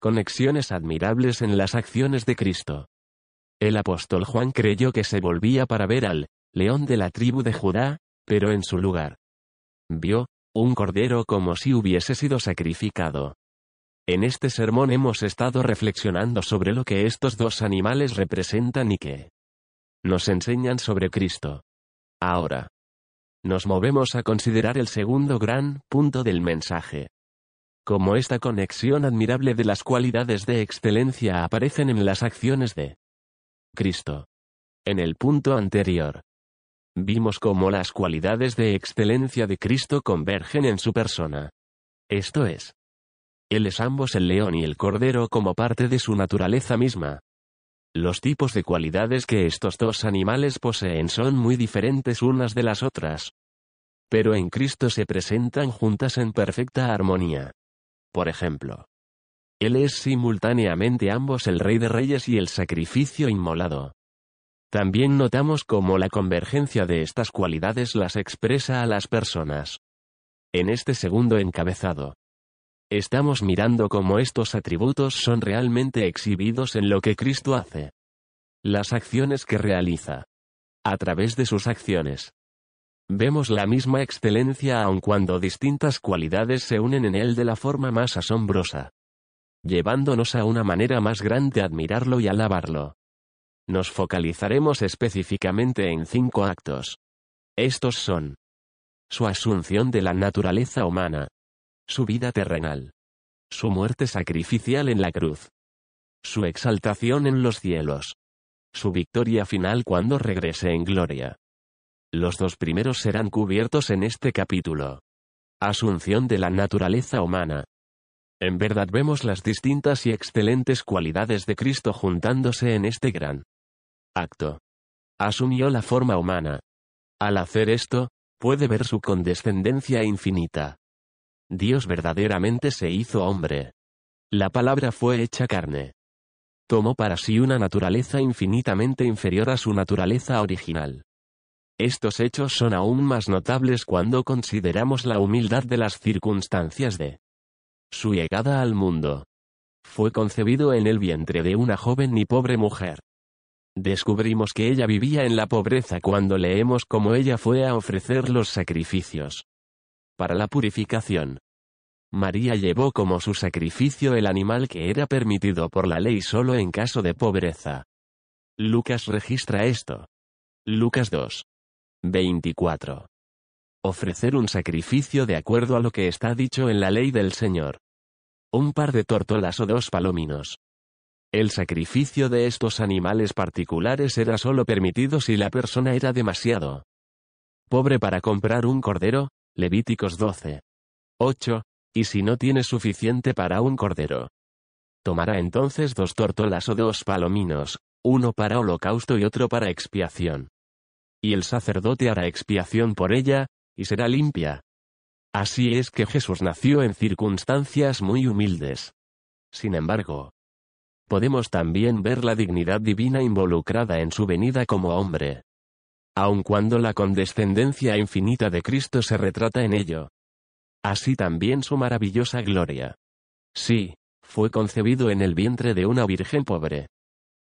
Conexiones admirables en las acciones de Cristo. El apóstol Juan creyó que se volvía para ver al león de la tribu de Judá, pero en su lugar. Vio, un cordero como si hubiese sido sacrificado. En este sermón hemos estado reflexionando sobre lo que estos dos animales representan y que nos enseñan sobre Cristo. Ahora, nos movemos a considerar el segundo gran punto del mensaje como esta conexión admirable de las cualidades de excelencia aparecen en las acciones de Cristo. En el punto anterior, vimos cómo las cualidades de excelencia de Cristo convergen en su persona. Esto es, Él es ambos el león y el cordero como parte de su naturaleza misma. Los tipos de cualidades que estos dos animales poseen son muy diferentes unas de las otras. Pero en Cristo se presentan juntas en perfecta armonía. Por ejemplo, Él es simultáneamente ambos el Rey de Reyes y el sacrificio inmolado. También notamos cómo la convergencia de estas cualidades las expresa a las personas. En este segundo encabezado, estamos mirando cómo estos atributos son realmente exhibidos en lo que Cristo hace. Las acciones que realiza. A través de sus acciones. Vemos la misma excelencia aun cuando distintas cualidades se unen en él de la forma más asombrosa. Llevándonos a una manera más grande admirarlo y alabarlo. Nos focalizaremos específicamente en cinco actos. Estos son su asunción de la naturaleza humana, su vida terrenal, su muerte sacrificial en la cruz, su exaltación en los cielos, su victoria final cuando regrese en gloria. Los dos primeros serán cubiertos en este capítulo. Asunción de la naturaleza humana. En verdad vemos las distintas y excelentes cualidades de Cristo juntándose en este gran acto. Asumió la forma humana. Al hacer esto, puede ver su condescendencia infinita. Dios verdaderamente se hizo hombre. La palabra fue hecha carne. Tomó para sí una naturaleza infinitamente inferior a su naturaleza original. Estos hechos son aún más notables cuando consideramos la humildad de las circunstancias de su llegada al mundo. Fue concebido en el vientre de una joven y pobre mujer. Descubrimos que ella vivía en la pobreza cuando leemos cómo ella fue a ofrecer los sacrificios para la purificación. María llevó como su sacrificio el animal que era permitido por la ley solo en caso de pobreza. Lucas registra esto. Lucas 2. 24. Ofrecer un sacrificio de acuerdo a lo que está dicho en la ley del Señor. Un par de tortolas o dos palominos. El sacrificio de estos animales particulares era solo permitido si la persona era demasiado pobre para comprar un cordero, Levíticos 12. 8, y si no tiene suficiente para un cordero. Tomará entonces dos tortolas o dos palominos, uno para holocausto y otro para expiación y el sacerdote hará expiación por ella, y será limpia. Así es que Jesús nació en circunstancias muy humildes. Sin embargo, podemos también ver la dignidad divina involucrada en su venida como hombre. Aun cuando la condescendencia infinita de Cristo se retrata en ello. Así también su maravillosa gloria. Sí, fue concebido en el vientre de una virgen pobre.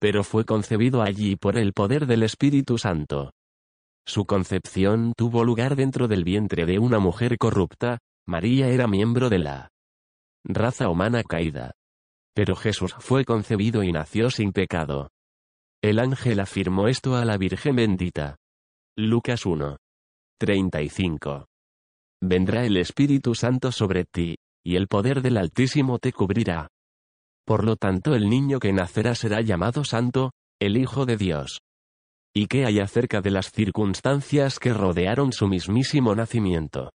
Pero fue concebido allí por el poder del Espíritu Santo. Su concepción tuvo lugar dentro del vientre de una mujer corrupta, María era miembro de la raza humana caída. Pero Jesús fue concebido y nació sin pecado. El ángel afirmó esto a la Virgen bendita. Lucas 1. 35. Vendrá el Espíritu Santo sobre ti, y el poder del Altísimo te cubrirá. Por lo tanto el niño que nacerá será llamado Santo, el Hijo de Dios. ¿Y qué hay acerca de las circunstancias que rodearon su mismísimo nacimiento?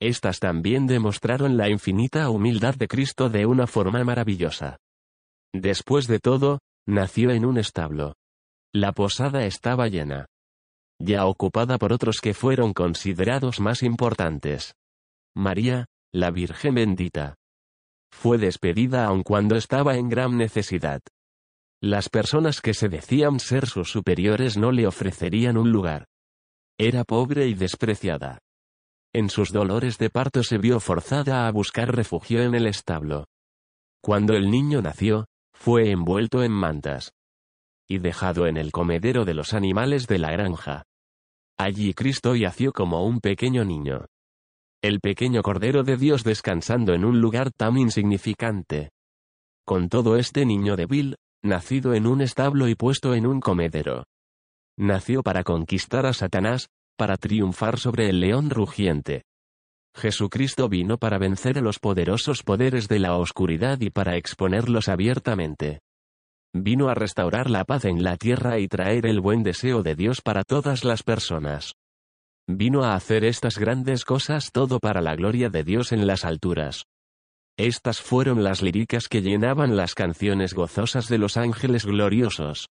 Estas también demostraron la infinita humildad de Cristo de una forma maravillosa. Después de todo, nació en un establo. La posada estaba llena. Ya ocupada por otros que fueron considerados más importantes. María, la Virgen bendita. Fue despedida aun cuando estaba en gran necesidad. Las personas que se decían ser sus superiores no le ofrecerían un lugar. Era pobre y despreciada. En sus dolores de parto se vio forzada a buscar refugio en el establo. Cuando el niño nació, fue envuelto en mantas. Y dejado en el comedero de los animales de la granja. Allí Cristo yació como un pequeño niño. El pequeño Cordero de Dios descansando en un lugar tan insignificante. Con todo este niño débil, nacido en un establo y puesto en un comedero. Nació para conquistar a Satanás, para triunfar sobre el león rugiente. Jesucristo vino para vencer a los poderosos poderes de la oscuridad y para exponerlos abiertamente. Vino a restaurar la paz en la tierra y traer el buen deseo de Dios para todas las personas. Vino a hacer estas grandes cosas todo para la gloria de Dios en las alturas. Estas fueron las líricas que llenaban las canciones gozosas de los ángeles gloriosos.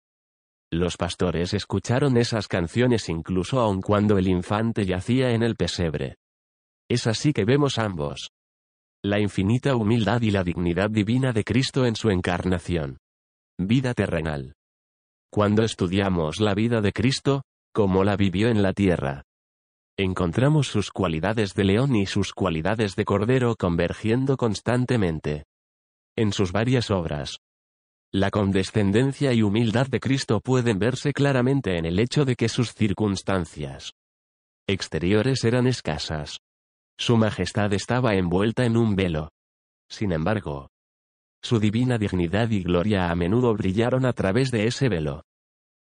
Los pastores escucharon esas canciones incluso aun cuando el infante yacía en el pesebre. Es así que vemos ambos. La infinita humildad y la dignidad divina de Cristo en su encarnación. Vida terrenal. Cuando estudiamos la vida de Cristo, como la vivió en la tierra, encontramos sus cualidades de león y sus cualidades de cordero convergiendo constantemente. En sus varias obras. La condescendencia y humildad de Cristo pueden verse claramente en el hecho de que sus circunstancias exteriores eran escasas. Su majestad estaba envuelta en un velo. Sin embargo, su divina dignidad y gloria a menudo brillaron a través de ese velo.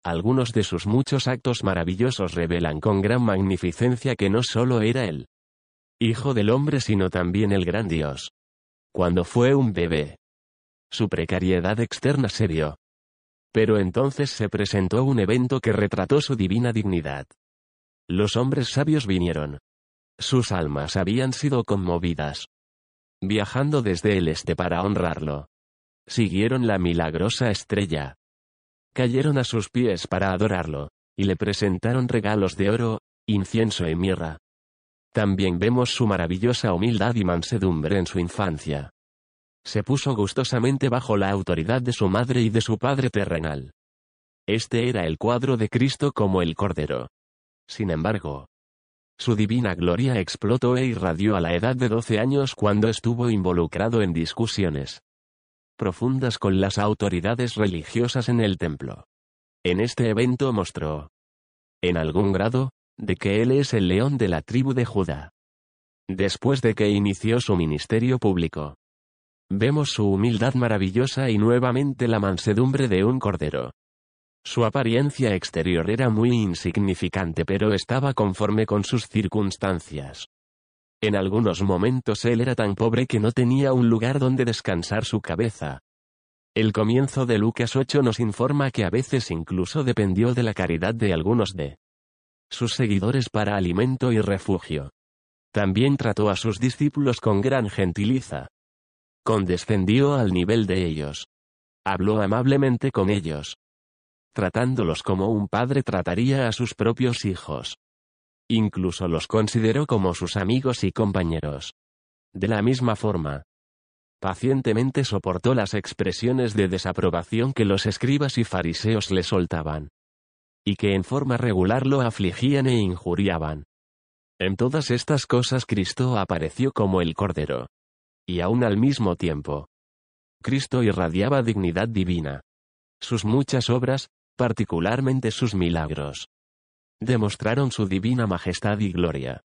Algunos de sus muchos actos maravillosos revelan con gran magnificencia que no solo era el Hijo del hombre sino también el gran Dios. Cuando fue un bebé. Su precariedad externa se vio. Pero entonces se presentó un evento que retrató su divina dignidad. Los hombres sabios vinieron. Sus almas habían sido conmovidas. Viajando desde el este para honrarlo. Siguieron la milagrosa estrella cayeron a sus pies para adorarlo, y le presentaron regalos de oro, incienso y mirra. También vemos su maravillosa humildad y mansedumbre en su infancia. Se puso gustosamente bajo la autoridad de su madre y de su padre terrenal. Este era el cuadro de Cristo como el Cordero. Sin embargo, su divina gloria explotó e irradió a la edad de doce años cuando estuvo involucrado en discusiones profundas con las autoridades religiosas en el templo. En este evento mostró, en algún grado, de que él es el león de la tribu de Judá. Después de que inició su ministerio público, vemos su humildad maravillosa y nuevamente la mansedumbre de un cordero. Su apariencia exterior era muy insignificante pero estaba conforme con sus circunstancias. En algunos momentos él era tan pobre que no tenía un lugar donde descansar su cabeza. El comienzo de Lucas 8 nos informa que a veces incluso dependió de la caridad de algunos de sus seguidores para alimento y refugio. También trató a sus discípulos con gran gentiliza. Condescendió al nivel de ellos. Habló amablemente con ellos. Tratándolos como un padre trataría a sus propios hijos. Incluso los consideró como sus amigos y compañeros. De la misma forma, pacientemente soportó las expresiones de desaprobación que los escribas y fariseos le soltaban. Y que en forma regular lo afligían e injuriaban. En todas estas cosas Cristo apareció como el Cordero. Y aún al mismo tiempo. Cristo irradiaba dignidad divina. Sus muchas obras, particularmente sus milagros, demostraron su divina majestad y gloria.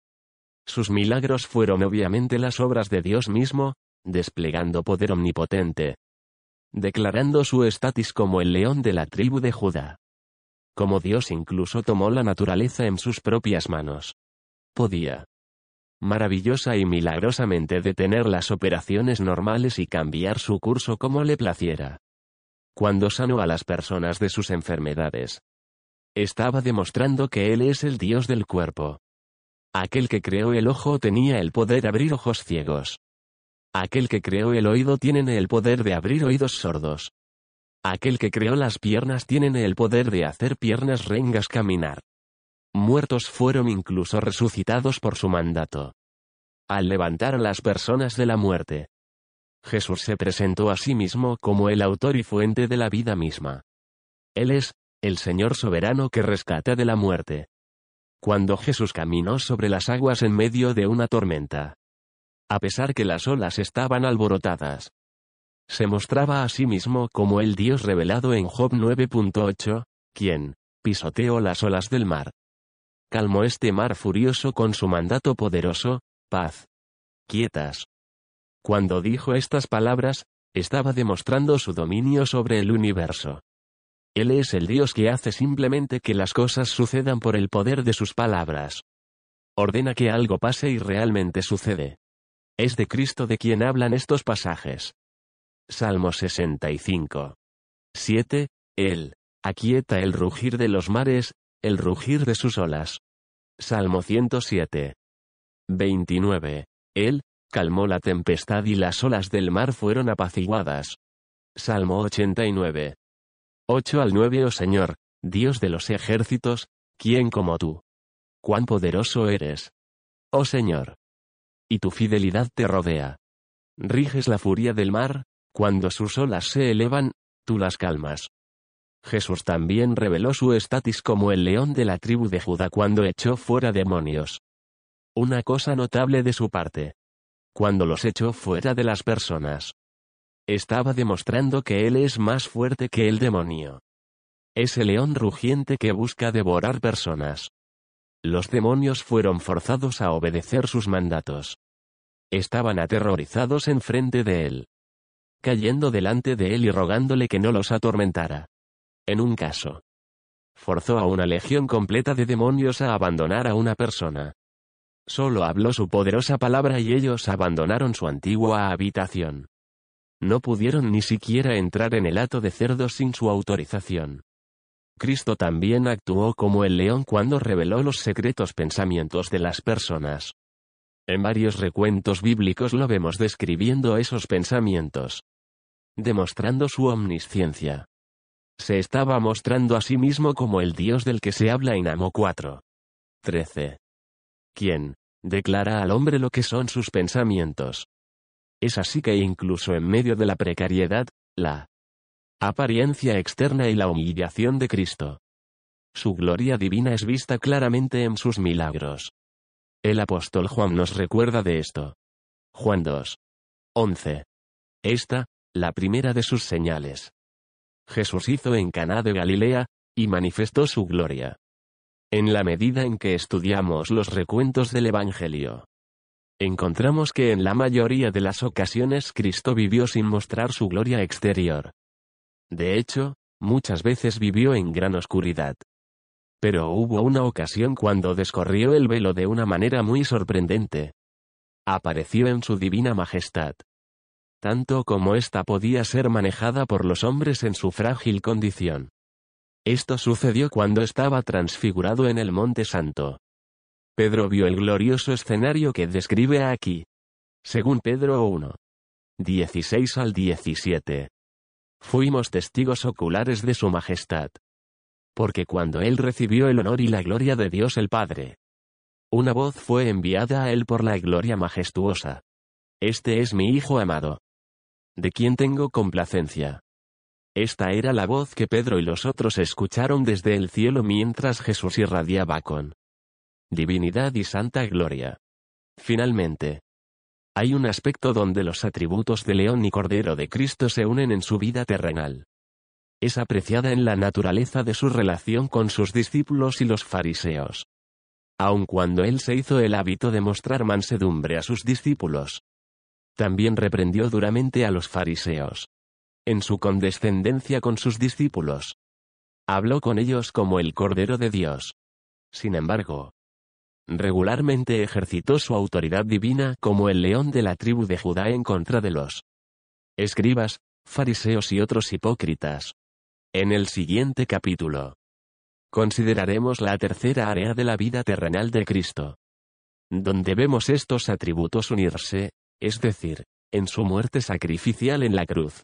Sus milagros fueron obviamente las obras de Dios mismo, desplegando poder omnipotente. Declarando su estatus como el león de la tribu de Judá. Como Dios incluso tomó la naturaleza en sus propias manos. Podía maravillosa y milagrosamente detener las operaciones normales y cambiar su curso como le placiera. Cuando sanó a las personas de sus enfermedades, estaba demostrando que Él es el Dios del cuerpo. Aquel que creó el ojo tenía el poder de abrir ojos ciegos. Aquel que creó el oído tiene el poder de abrir oídos sordos. Aquel que creó las piernas tiene el poder de hacer piernas rengas caminar. Muertos fueron incluso resucitados por su mandato. Al levantar a las personas de la muerte, Jesús se presentó a sí mismo como el autor y fuente de la vida misma. Él es, el Señor soberano que rescata de la muerte. Cuando Jesús caminó sobre las aguas en medio de una tormenta, a pesar que las olas estaban alborotadas, se mostraba a sí mismo como el Dios revelado en Job 9.8, quien, pisoteó las olas del mar. Calmó este mar furioso con su mandato poderoso, paz. Quietas. Cuando dijo estas palabras, estaba demostrando su dominio sobre el universo. Él es el Dios que hace simplemente que las cosas sucedan por el poder de sus palabras. Ordena que algo pase y realmente sucede. Es de Cristo de quien hablan estos pasajes. Salmo 65. 7. Él, aquieta el rugir de los mares, el rugir de sus olas. Salmo 107. 29. Él, calmó la tempestad y las olas del mar fueron apaciguadas. Salmo 89. 8 al 9 Oh Señor, Dios de los ejércitos, ¿quién como tú? Cuán poderoso eres. Oh Señor. Y tu fidelidad te rodea. Riges la furia del mar, cuando sus olas se elevan, tú las calmas. Jesús también reveló su estatus como el león de la tribu de Judá cuando echó fuera demonios. Una cosa notable de su parte. Cuando los echó fuera de las personas. Estaba demostrando que él es más fuerte que el demonio. Es el león rugiente que busca devorar personas. Los demonios fueron forzados a obedecer sus mandatos. Estaban aterrorizados en frente de él cayendo delante de él y rogándole que no los atormentara. En un caso, forzó a una legión completa de demonios a abandonar a una persona. Solo habló su poderosa palabra y ellos abandonaron su antigua habitación. No pudieron ni siquiera entrar en el hato de cerdos sin su autorización. Cristo también actuó como el león cuando reveló los secretos pensamientos de las personas. En varios recuentos bíblicos lo vemos describiendo esos pensamientos demostrando su omnisciencia. Se estaba mostrando a sí mismo como el Dios del que se habla en Amo 4. 13. ¿Quién? Declara al hombre lo que son sus pensamientos. Es así que incluso en medio de la precariedad, la apariencia externa y la humillación de Cristo. Su gloria divina es vista claramente en sus milagros. El apóstol Juan nos recuerda de esto. Juan 2. 11. Esta, la primera de sus señales. Jesús hizo en Caná de Galilea, y manifestó su gloria. En la medida en que estudiamos los recuentos del Evangelio, encontramos que en la mayoría de las ocasiones Cristo vivió sin mostrar su gloria exterior. De hecho, muchas veces vivió en gran oscuridad. Pero hubo una ocasión cuando descorrió el velo de una manera muy sorprendente. Apareció en su divina majestad tanto como ésta podía ser manejada por los hombres en su frágil condición. Esto sucedió cuando estaba transfigurado en el Monte Santo. Pedro vio el glorioso escenario que describe aquí. Según Pedro 1. 16 al 17. Fuimos testigos oculares de su majestad. Porque cuando él recibió el honor y la gloria de Dios el Padre, una voz fue enviada a él por la gloria majestuosa. Este es mi Hijo amado de quien tengo complacencia. Esta era la voz que Pedro y los otros escucharon desde el cielo mientras Jesús irradiaba con divinidad y santa gloria. Finalmente, hay un aspecto donde los atributos de león y cordero de Cristo se unen en su vida terrenal. Es apreciada en la naturaleza de su relación con sus discípulos y los fariseos. Aun cuando él se hizo el hábito de mostrar mansedumbre a sus discípulos, también reprendió duramente a los fariseos. En su condescendencia con sus discípulos. Habló con ellos como el Cordero de Dios. Sin embargo, regularmente ejercitó su autoridad divina como el león de la tribu de Judá en contra de los escribas, fariseos y otros hipócritas. En el siguiente capítulo, consideraremos la tercera área de la vida terrenal de Cristo. donde vemos estos atributos unirse, es decir, en su muerte sacrificial en la cruz.